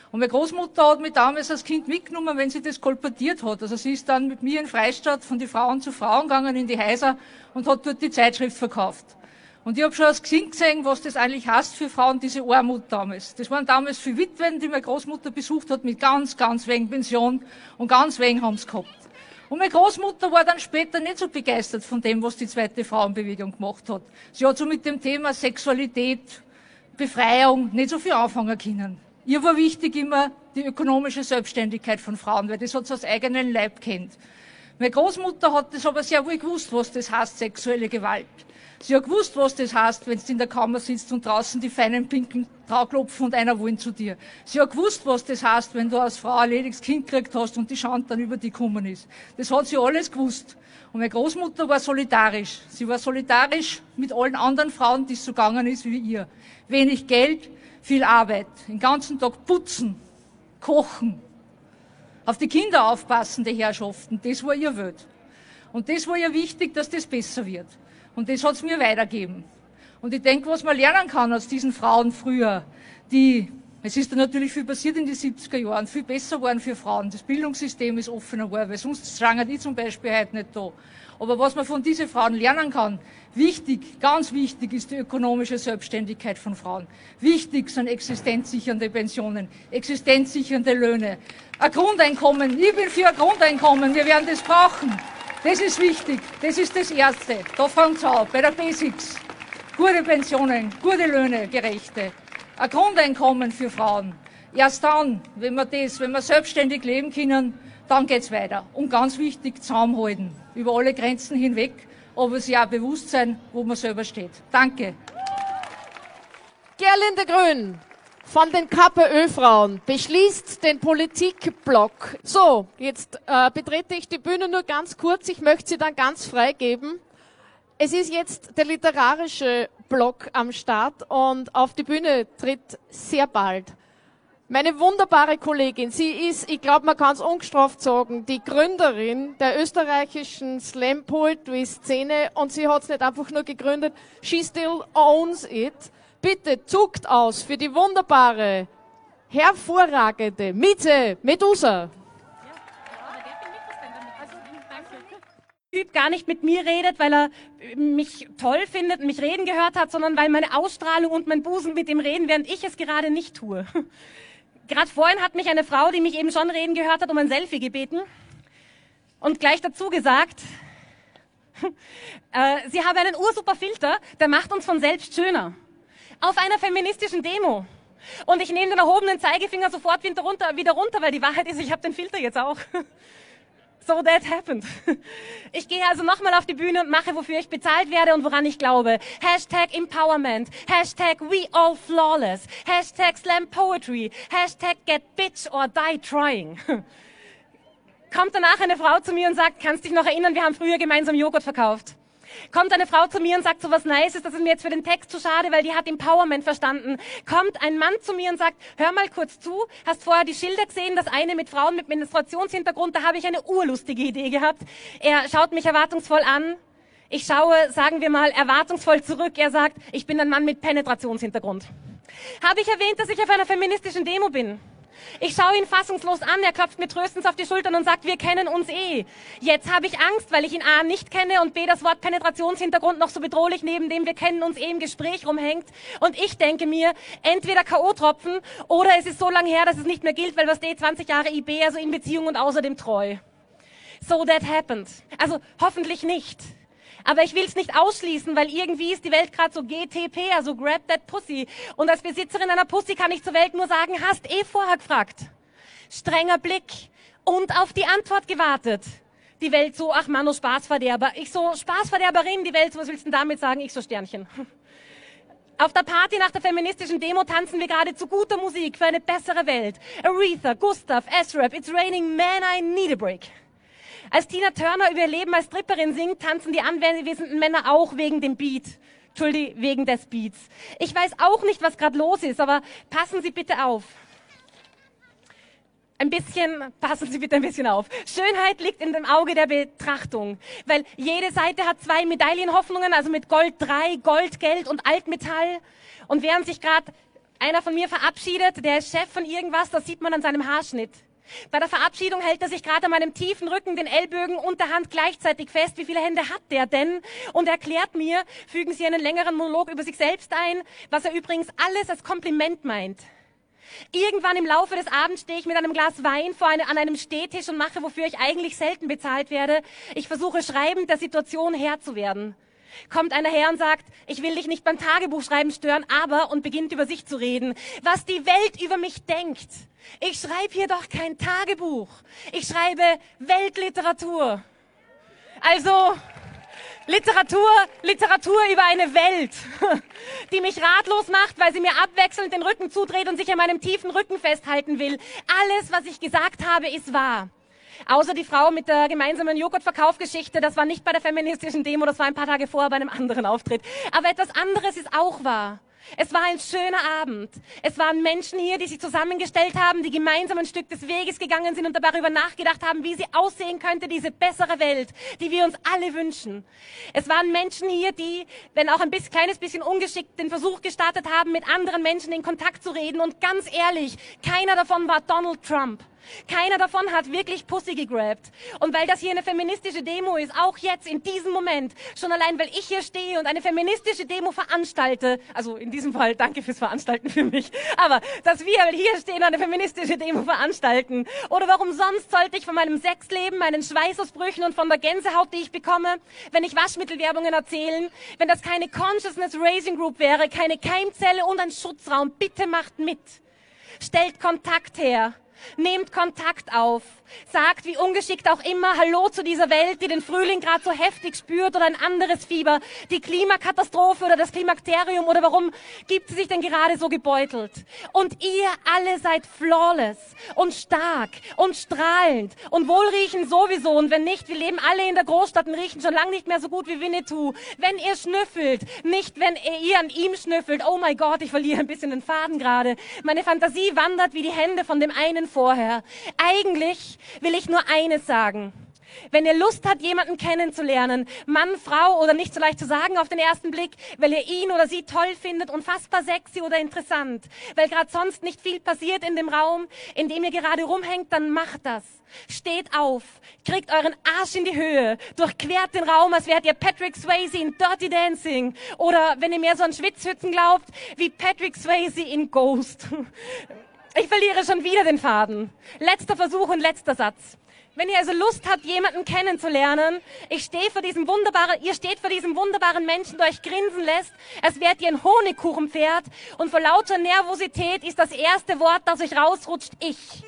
Und meine Großmutter hat mich damals als Kind mitgenommen, wenn sie das kolportiert hat. Also sie ist dann mit mir in Freistadt von die Frauen zu Frauen gegangen in die Häuser und hat dort die Zeitschrift verkauft. Und ich habe schon als Kind gesehen, was das eigentlich heißt für Frauen, diese Armut damals. Das waren damals für Witwen, die meine Großmutter besucht hat, mit ganz, ganz wenig Pension und ganz wenig haben sie gehabt. Und meine Großmutter war dann später nicht so begeistert von dem, was die zweite Frauenbewegung gemacht hat. Sie hat so mit dem Thema Sexualität, Befreiung nicht so viel anfangen können. Ihr war wichtig immer die ökonomische Selbstständigkeit von Frauen, weil das hat sie aus eigenen Leib kennt. Meine Großmutter hat das aber sehr wohl gewusst, was das heißt, sexuelle Gewalt. Sie hat gewusst, was das heißt, wenn du in der Kammer sitzt und draußen die feinen pinken Trauklopfen und einer wollen zu dir. Sie hat gewusst, was das heißt, wenn du als Frau ein lediges Kind gekriegt hast und die Schand dann über die gekommen ist. Das hat sie alles gewusst. Und meine Großmutter war solidarisch. Sie war solidarisch mit allen anderen Frauen, die es so gegangen ist wie ihr. Wenig Geld, viel Arbeit. Den ganzen Tag putzen, kochen, auf die Kinder aufpassen, die Herrschaften. Das war ihr Welt. Und das war ihr wichtig, dass das besser wird. Und das hat's mir weitergegeben. Und ich denke, was man lernen kann aus diesen Frauen früher, die, es ist dann natürlich viel passiert in den 70er Jahren, viel besser waren für Frauen. Das Bildungssystem ist offener geworden, weil sonst schrangen die zum Beispiel heute nicht da. Aber was man von diesen Frauen lernen kann, wichtig, ganz wichtig ist die ökonomische Selbstständigkeit von Frauen. Wichtig sind existenzsichernde Pensionen, existenzsichernde Löhne, ein Grundeinkommen. Ich bin für ein Grundeinkommen, wir werden das brauchen. Das ist wichtig, das ist das Erste. Da fängt es an, bei der Basics. Gute Pensionen, gute Löhne, gerechte. Ein Grundeinkommen für Frauen. Erst dann, wenn wir das, wenn wir selbstständig leben können, dann geht's weiter. Und ganz wichtig, zusammenhalten. Über alle Grenzen hinweg, aber sich auch bewusst sein, wo man selber steht. Danke. Gerlinde Grün von den KPÖ-Frauen beschließt den Politikblock. So, jetzt äh, betrete ich die Bühne nur ganz kurz. Ich möchte sie dann ganz freigeben. Es ist jetzt der literarische Block am Start und auf die Bühne tritt sehr bald meine wunderbare Kollegin. Sie ist, ich glaube, man kann es ungestraft sagen, die Gründerin der österreichischen Slam Poetry Szene und sie hat es nicht einfach nur gegründet, she still owns it. Bitte zuckt aus für die wunderbare, hervorragende Miete Medusa. Gar nicht mit mir redet, weil er mich toll findet und mich reden gehört hat, sondern weil meine Ausstrahlung und mein Busen mit ihm reden, während ich es gerade nicht tue. Gerade vorhin hat mich eine Frau, die mich eben schon reden gehört hat, um ein Selfie gebeten und gleich dazu gesagt, äh, sie habe einen ursuper Filter, der macht uns von selbst schöner. Auf einer feministischen Demo. Und ich nehme den erhobenen Zeigefinger sofort wieder runter, wieder runter weil die Wahrheit ist, ich habe den Filter jetzt auch. So that happened. Ich gehe also nochmal auf die Bühne und mache, wofür ich bezahlt werde und woran ich glaube. Hashtag Empowerment. Hashtag We All Flawless. Hashtag Slam Poetry. Hashtag Get Bitch or Die Trying. Kommt danach eine Frau zu mir und sagt, kannst dich noch erinnern, wir haben früher gemeinsam Joghurt verkauft. Kommt eine Frau zu mir und sagt so was Nices, das ist mir jetzt für den Text zu schade, weil die hat Empowerment verstanden. Kommt ein Mann zu mir und sagt, hör mal kurz zu, hast vorher die Schilder gesehen, das eine mit Frauen mit Menstruationshintergrund, da habe ich eine urlustige Idee gehabt. Er schaut mich erwartungsvoll an. Ich schaue, sagen wir mal, erwartungsvoll zurück. Er sagt, ich bin ein Mann mit Penetrationshintergrund. Habe ich erwähnt, dass ich auf einer feministischen Demo bin? Ich schaue ihn fassungslos an, er klopft mir tröstend auf die Schultern und sagt, wir kennen uns eh. Jetzt habe ich Angst, weil ich ihn A nicht kenne und B das Wort Penetrationshintergrund noch so bedrohlich neben dem wir kennen uns eh im Gespräch rumhängt. Und ich denke mir, entweder K.O.-Tropfen oder es ist so lang her, dass es nicht mehr gilt, weil was D 20 Jahre IB, also in Beziehung und außerdem treu. So that happened. Also hoffentlich nicht. Aber ich will es nicht ausschließen, weil irgendwie ist die Welt gerade so GTP, also Grab That Pussy. Und als Besitzerin einer Pussy kann ich zur Welt nur sagen, hast eh vorher gefragt. Strenger Blick und auf die Antwort gewartet. Die Welt so, ach Mann, oh Spaßverderber. Ich so, Spaßverderberin, die Welt so, was willst du denn damit sagen? Ich so, Sternchen. Auf der Party nach der feministischen Demo tanzen wir gerade zu guter Musik für eine bessere Welt. Aretha, Gustav, S-Rap, It's Raining Man, I Need a Break. Als Tina Turner über ihr Leben als Stripperin singt, tanzen die anwesenden Männer auch wegen dem Beat. Entschuldigung, wegen des Beats. Ich weiß auch nicht, was gerade los ist, aber passen Sie bitte auf. Ein bisschen, passen Sie bitte ein bisschen auf. Schönheit liegt in dem Auge der Betrachtung, weil jede Seite hat zwei Medaillenhoffnungen, also mit Gold 3, Gold, Geld und Altmetall. Und während sich gerade einer von mir verabschiedet, der ist Chef von irgendwas, das sieht man an seinem Haarschnitt. Bei der Verabschiedung hält er sich gerade an meinem tiefen Rücken den Ellbögen und der Hand gleichzeitig fest. Wie viele Hände hat der denn? Und erklärt mir, fügen Sie einen längeren Monolog über sich selbst ein, was er übrigens alles als Kompliment meint. Irgendwann im Laufe des Abends stehe ich mit einem Glas Wein vor eine, an einem Stehtisch und mache, wofür ich eigentlich selten bezahlt werde. Ich versuche schreibend der Situation Herr zu werden kommt einer her und sagt, ich will dich nicht beim Tagebuchschreiben stören, aber und beginnt über sich zu reden, was die Welt über mich denkt. Ich schreibe hier doch kein Tagebuch. Ich schreibe Weltliteratur. Also Literatur, Literatur über eine Welt, die mich ratlos macht, weil sie mir abwechselnd den Rücken zudreht und sich an meinem tiefen Rücken festhalten will. Alles, was ich gesagt habe, ist wahr. Außer die Frau mit der gemeinsamen Joghurtverkaufgeschichte, das war nicht bei der feministischen Demo, das war ein paar Tage vorher bei einem anderen Auftritt. Aber etwas anderes ist auch wahr. Es war ein schöner Abend. Es waren Menschen hier, die sich zusammengestellt haben, die gemeinsam ein Stück des Weges gegangen sind und darüber nachgedacht haben, wie sie aussehen könnte, diese bessere Welt, die wir uns alle wünschen. Es waren Menschen hier, die, wenn auch ein bisschen, kleines bisschen ungeschickt, den Versuch gestartet haben, mit anderen Menschen in Kontakt zu reden. Und ganz ehrlich, keiner davon war Donald Trump. Keiner davon hat wirklich Pussy gegrabt. Und weil das hier eine feministische Demo ist, auch jetzt in diesem Moment, schon allein weil ich hier stehe und eine feministische Demo veranstalte, also in diesem Fall danke fürs Veranstalten für mich, aber dass wir hier stehen und eine feministische Demo veranstalten, oder warum sonst sollte ich von meinem Sexleben, meinen Schweißausbrüchen und von der Gänsehaut, die ich bekomme, wenn ich Waschmittelwerbungen erzählen, wenn das keine Consciousness Raising Group wäre, keine Keimzelle und ein Schutzraum, bitte macht mit. Stellt Kontakt her. Nehmt Kontakt auf. Sagt, wie ungeschickt auch immer, Hallo zu dieser Welt, die den Frühling gerade so heftig spürt oder ein anderes Fieber, die Klimakatastrophe oder das Klimakterium oder warum gibt sie sich denn gerade so gebeutelt? Und ihr alle seid flawless und stark und strahlend und wohlriechend sowieso und wenn nicht, wir leben alle in der Großstadt und riechen schon lange nicht mehr so gut wie Winnetou. Wenn ihr schnüffelt, nicht wenn ihr an ihm schnüffelt, oh mein Gott, ich verliere ein bisschen den Faden gerade. Meine Fantasie wandert wie die Hände von dem einen vorher. Eigentlich will ich nur eines sagen. Wenn ihr Lust habt, jemanden kennenzulernen, Mann, Frau oder nicht so leicht zu sagen auf den ersten Blick, weil ihr ihn oder sie toll findet, unfassbar sexy oder interessant, weil gerade sonst nicht viel passiert in dem Raum, in dem ihr gerade rumhängt, dann macht das. Steht auf, kriegt euren Arsch in die Höhe, durchquert den Raum, als wärt ihr Patrick Swayze in Dirty Dancing oder wenn ihr mehr so an Schwitzhützen glaubt, wie Patrick Swayze in Ghost. Ich verliere schon wieder den Faden. Letzter Versuch und letzter Satz. Wenn ihr also Lust habt, jemanden kennenzulernen, ich stehe vor diesem wunderbaren, ihr steht vor diesem wunderbaren Menschen, der euch grinsen lässt, als wärt ihr ein Honigkuchenpferd und vor lauter Nervosität ist das erste Wort, das euch rausrutscht, ich.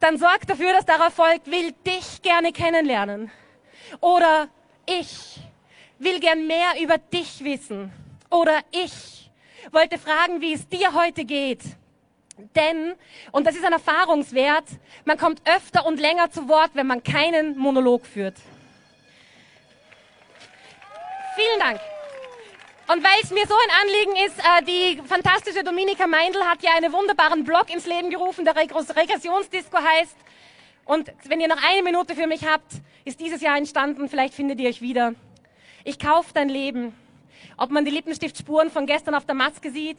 Dann sorgt dafür, dass darauf folgt, will dich gerne kennenlernen. Oder ich will gern mehr über dich wissen. Oder ich wollte fragen, wie es dir heute geht. Denn, und das ist ein Erfahrungswert, man kommt öfter und länger zu Wort, wenn man keinen Monolog führt. Vielen Dank. Und weil es mir so ein Anliegen ist, äh, die fantastische Dominika Meindl hat ja einen wunderbaren Blog ins Leben gerufen, der Regressionsdisco heißt. Und wenn ihr noch eine Minute für mich habt, ist dieses Jahr entstanden, vielleicht findet ihr euch wieder. Ich kauf dein Leben. Ob man die Lippenstiftspuren von gestern auf der Maske sieht,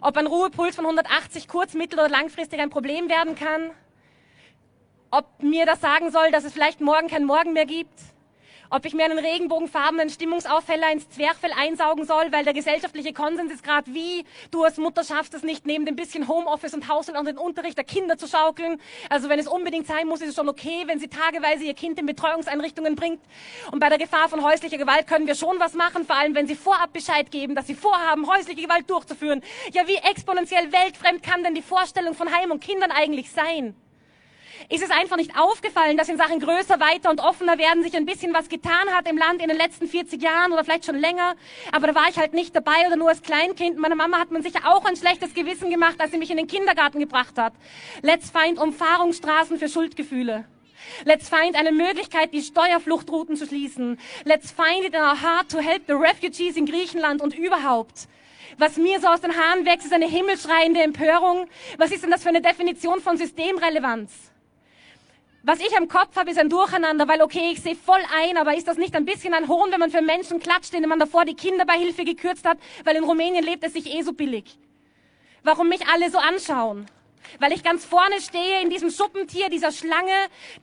ob ein Ruhepuls von 180 kurz-, mittel- oder langfristig ein Problem werden kann. Ob mir das sagen soll, dass es vielleicht morgen kein Morgen mehr gibt ob ich mir einen regenbogenfarbenen Stimmungsaufheller ins Zwerchfell einsaugen soll, weil der gesellschaftliche Konsens ist gerade wie, du als Mutter schaffst es nicht, neben dem bisschen Homeoffice und Haushalt und den Unterricht der Kinder zu schaukeln. Also wenn es unbedingt sein muss, ist es schon okay, wenn sie tageweise ihr Kind in Betreuungseinrichtungen bringt. Und bei der Gefahr von häuslicher Gewalt können wir schon was machen, vor allem wenn sie vorab Bescheid geben, dass sie vorhaben, häusliche Gewalt durchzuführen. Ja, wie exponentiell weltfremd kann denn die Vorstellung von Heim und Kindern eigentlich sein? Ist es einfach nicht aufgefallen, dass in Sachen größer, weiter und offener werden sich ein bisschen was getan hat im Land in den letzten 40 Jahren oder vielleicht schon länger. Aber da war ich halt nicht dabei oder nur als Kleinkind. Meiner Mama hat man sicher auch ein schlechtes Gewissen gemacht, als sie mich in den Kindergarten gebracht hat. Let's find Umfahrungsstraßen für Schuldgefühle. Let's find eine Möglichkeit, die Steuerfluchtrouten zu schließen. Let's find it in our heart to help the refugees in Griechenland und überhaupt. Was mir so aus den Haaren wächst, ist eine himmelschreiende Empörung. Was ist denn das für eine Definition von Systemrelevanz? Was ich am Kopf habe, ist ein Durcheinander, weil okay, ich sehe voll ein, aber ist das nicht ein bisschen ein Hohn, wenn man für Menschen klatscht, denen man davor die Kinderbeihilfe gekürzt hat, weil in Rumänien lebt es sich eh so billig? Warum mich alle so anschauen? Weil ich ganz vorne stehe in diesem Schuppentier, dieser Schlange,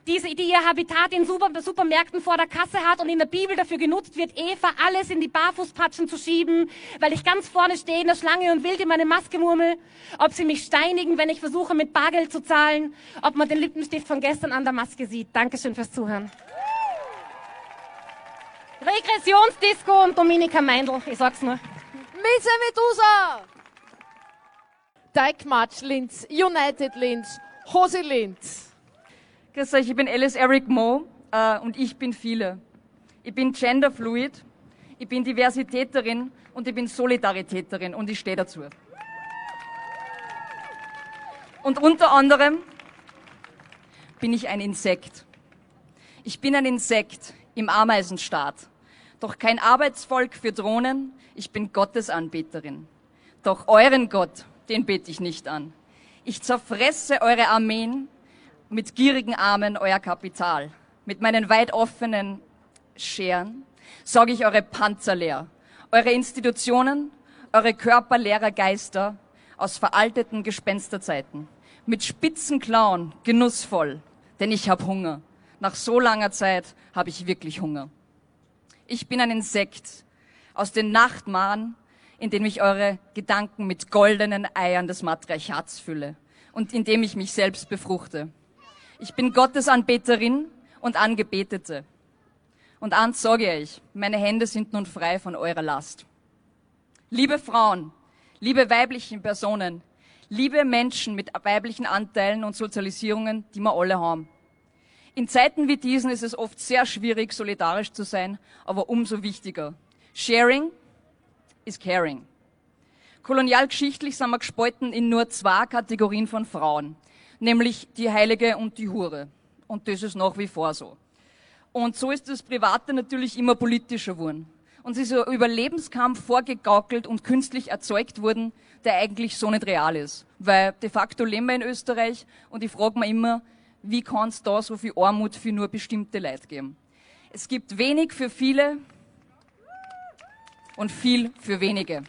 diese, die ihr Habitat in Super, Supermärkten vor der Kasse hat und in der Bibel dafür genutzt wird, Eva alles in die Barfußpatschen zu schieben, weil ich ganz vorne stehe in der Schlange und wild in meine Maske murmel, ob sie mich steinigen, wenn ich versuche, mit Bargeld zu zahlen, ob man den Lippenstift von gestern an der Maske sieht. Dankeschön fürs Zuhören. Regressionsdisco und Dominika Meindl, ich sag's nur. Mieze Medusa! Deichmatsch Linz, United Linz, Hose Linz. Grüß euch, ich bin Alice Eric Mo äh, und ich bin viele. Ich bin genderfluid, ich bin Diversitäterin und ich bin Solidaritäterin und ich stehe dazu. Und unter anderem bin ich ein Insekt. Ich bin ein Insekt im Ameisenstaat. Doch kein Arbeitsvolk für Drohnen, ich bin Gottesanbeterin. Doch euren Gott, den bete ich nicht an. Ich zerfresse eure Armeen mit gierigen Armen euer Kapital. Mit meinen weit offenen Scheren sorge ich eure Panzer leer, eure Institutionen, eure Körper leerer Geister aus veralteten Gespensterzeiten. Mit spitzen Klauen, genussvoll, denn ich hab Hunger. Nach so langer Zeit habe ich wirklich Hunger. Ich bin ein Insekt aus den Nachtmahren, in dem ich eure Gedanken mit goldenen Eiern des Matriarchats fülle und in dem ich mich selbst befruchte. Ich bin Gottes Anbeterin und Angebetete. Und eins sage ich, meine Hände sind nun frei von eurer Last. Liebe Frauen, liebe weiblichen Personen, liebe Menschen mit weiblichen Anteilen und Sozialisierungen, die wir alle haben. In Zeiten wie diesen ist es oft sehr schwierig, solidarisch zu sein, aber umso wichtiger. Sharing is caring. Kolonialgeschichtlich sind wir gespalten in nur zwei Kategorien von Frauen, nämlich die Heilige und die Hure. Und das ist nach wie vor so. Und so ist das Private natürlich immer politischer geworden. Und es ist ein Überlebenskampf vorgegaukelt und künstlich erzeugt worden, der eigentlich so nicht real ist. Weil de facto leben wir in Österreich und ich frage mich immer, wie kann es da so viel Armut für nur bestimmte Leute geben? Es gibt wenig für viele und viel für wenige.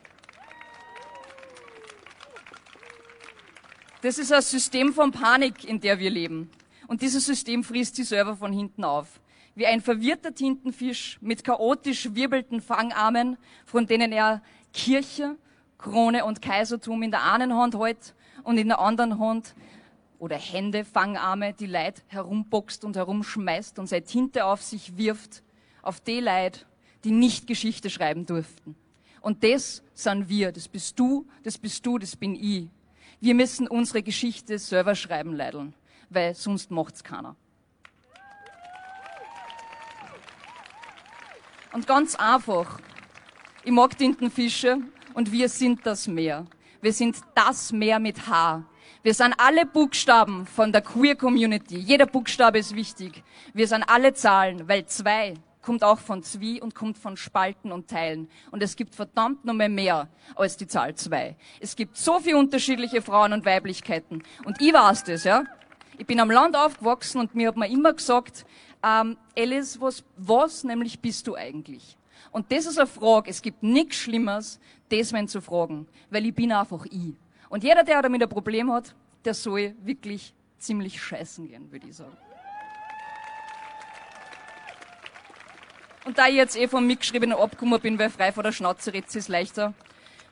Das ist ein System von Panik, in der wir leben. Und dieses System frisst sich selber von hinten auf. Wie ein verwirrter Tintenfisch mit chaotisch wirbelnden Fangarmen, von denen er Kirche, Krone und Kaisertum in der einen Hand hält und in der anderen Hand oder Hände, Fangarme, die Leid herumboxt und herumschmeißt und seine Tinte auf sich wirft, auf die Leid, die nicht Geschichte schreiben durften. Und das sind wir, das bist du, das bist du, das bin ich. Wir müssen unsere Geschichte selber schreiben, Leideln, weil sonst macht's keiner. Und ganz einfach, ich mag Tintenfische und wir sind das Meer. Wir sind das Meer mit H. Wir sind alle Buchstaben von der Queer Community. Jeder Buchstabe ist wichtig. Wir sind alle Zahlen, weil zwei kommt auch von Zwie und kommt von Spalten und Teilen. Und es gibt verdammt noch mehr, als die Zahl zwei. Es gibt so viele unterschiedliche Frauen und Weiblichkeiten. Und ich weiß das, ja. Ich bin am Land aufgewachsen und mir hat man immer gesagt, ähm, Alice, was, was nämlich bist du eigentlich? Und das ist eine Frage. Es gibt nichts Schlimmeres, das wenn zu fragen, weil ich bin einfach ich. Und jeder, der damit ein Problem hat, der soll wirklich ziemlich scheißen gehen, würde ich sagen. Und da ich jetzt eh vom mitgeschriebenen abgekommen bin, weil frei vor der Schnauze redet, ist leichter.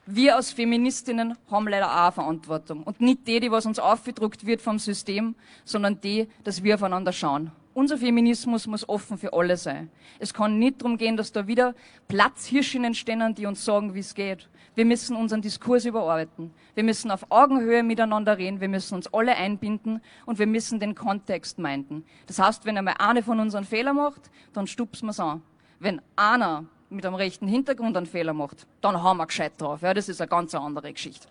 Wir als Feministinnen haben leider auch eine Verantwortung. Und nicht die, die was uns aufgedruckt wird vom System, sondern die, dass wir aufeinander schauen. Unser Feminismus muss offen für alle sein. Es kann nicht darum gehen, dass da wieder Platzhirschinnen stehen, die uns sagen, wie es geht. Wir müssen unseren Diskurs überarbeiten. Wir müssen auf Augenhöhe miteinander reden. Wir müssen uns alle einbinden und wir müssen den Kontext meinten. Das heißt, wenn einmal eine von uns einen Fehler macht, dann stupsen wir es an. Wenn einer mit einem rechten Hintergrund einen Fehler macht, dann haben wir gescheit drauf. Ja, das ist eine ganz andere Geschichte.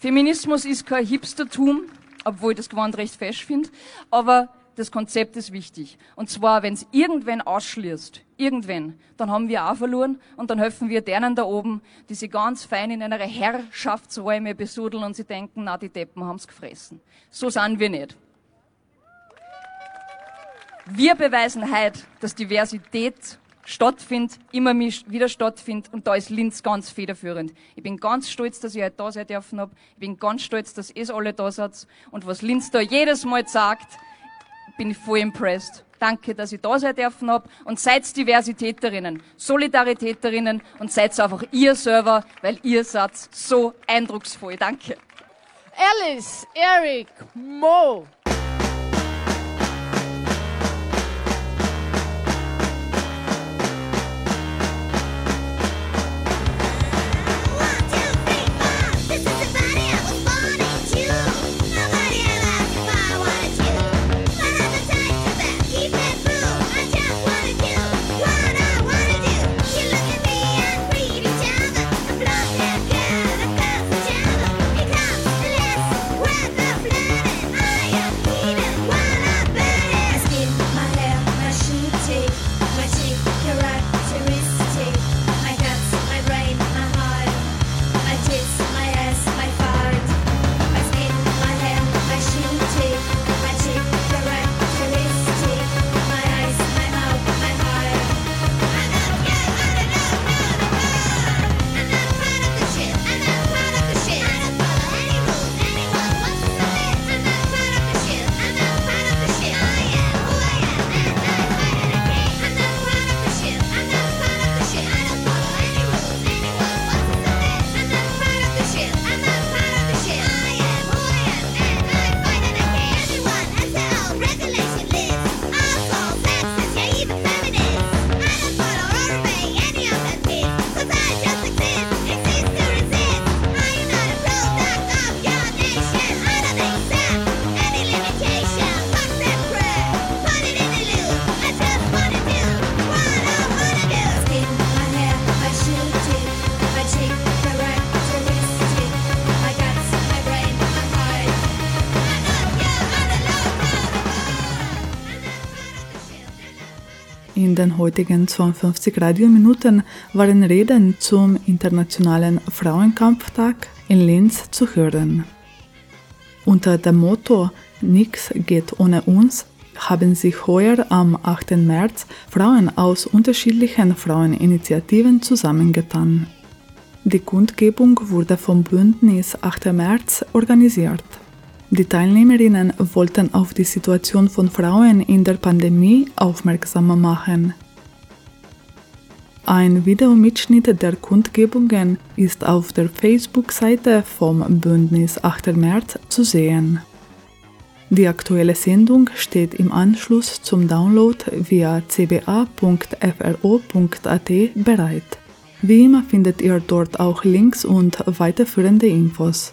Feminismus ist kein Hipstertum, obwohl ich das Gewand recht fest finde, aber das Konzept ist wichtig. Und zwar, wenn es irgendwen ausschließt, irgendwen, dann haben wir auch verloren und dann helfen wir denen da oben, die sie ganz fein in einer Herrschaftsräume besudeln und sie denken, na, die Deppen haben's gefressen. So sind wir nicht. Wir beweisen heute, dass Diversität stattfindet, immer wieder stattfindet und da ist Linz ganz federführend. Ich bin ganz stolz, dass ich heute da sein dürfen habe. Ich bin ganz stolz, dass ihr alle da seid und was Linz da jedes Mal sagt, bin ich voll impressed. Danke, dass ich da sein dürfen habe und seid Diversitäterinnen, Solidaritäterinnen und seid einfach ihr selber, weil ihr seid so eindrucksvoll. Danke. Alice, Eric, Mo. Den heutigen 52 Radiominuten waren Reden zum Internationalen Frauenkampftag in Linz zu hören. Unter dem Motto Nix geht ohne uns haben sich heuer am 8. März Frauen aus unterschiedlichen Fraueninitiativen zusammengetan. Die Kundgebung wurde vom Bündnis 8. März organisiert. Die Teilnehmerinnen wollten auf die Situation von Frauen in der Pandemie aufmerksam machen. Ein Videomitschnitt der Kundgebungen ist auf der Facebook-Seite vom Bündnis 8. März zu sehen. Die aktuelle Sendung steht im Anschluss zum Download via cba.fro.at bereit. Wie immer findet ihr dort auch Links und weiterführende Infos.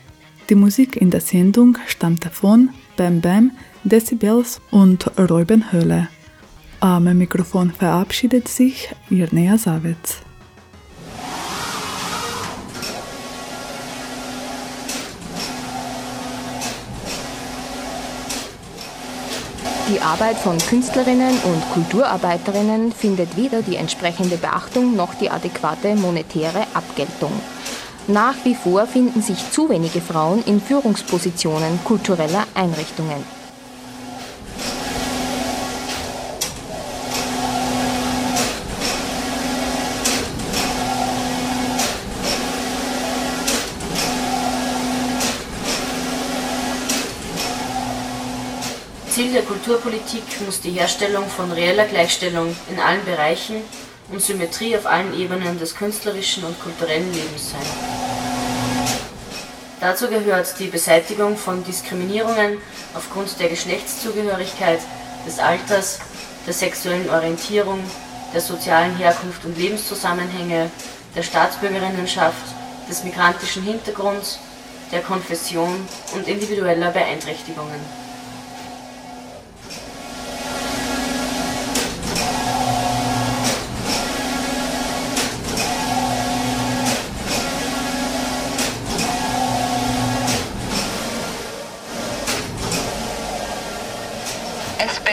Die Musik in der Sendung stammte von Bam Bam, Decibels und Räubenhöhle. Am Mikrofon verabschiedet sich Irnea Savitz. Die Arbeit von Künstlerinnen und Kulturarbeiterinnen findet weder die entsprechende Beachtung noch die adäquate monetäre Abgeltung. Nach wie vor finden sich zu wenige Frauen in Führungspositionen kultureller Einrichtungen. Ziel der Kulturpolitik muss die Herstellung von reeller Gleichstellung in allen Bereichen und Symmetrie auf allen Ebenen des künstlerischen und kulturellen Lebens sein. Dazu gehört die Beseitigung von Diskriminierungen aufgrund der Geschlechtszugehörigkeit, des Alters, der sexuellen Orientierung, der sozialen Herkunft und Lebenszusammenhänge, der Staatsbürgerinnenschaft, des migrantischen Hintergrunds, der Konfession und individueller Beeinträchtigungen.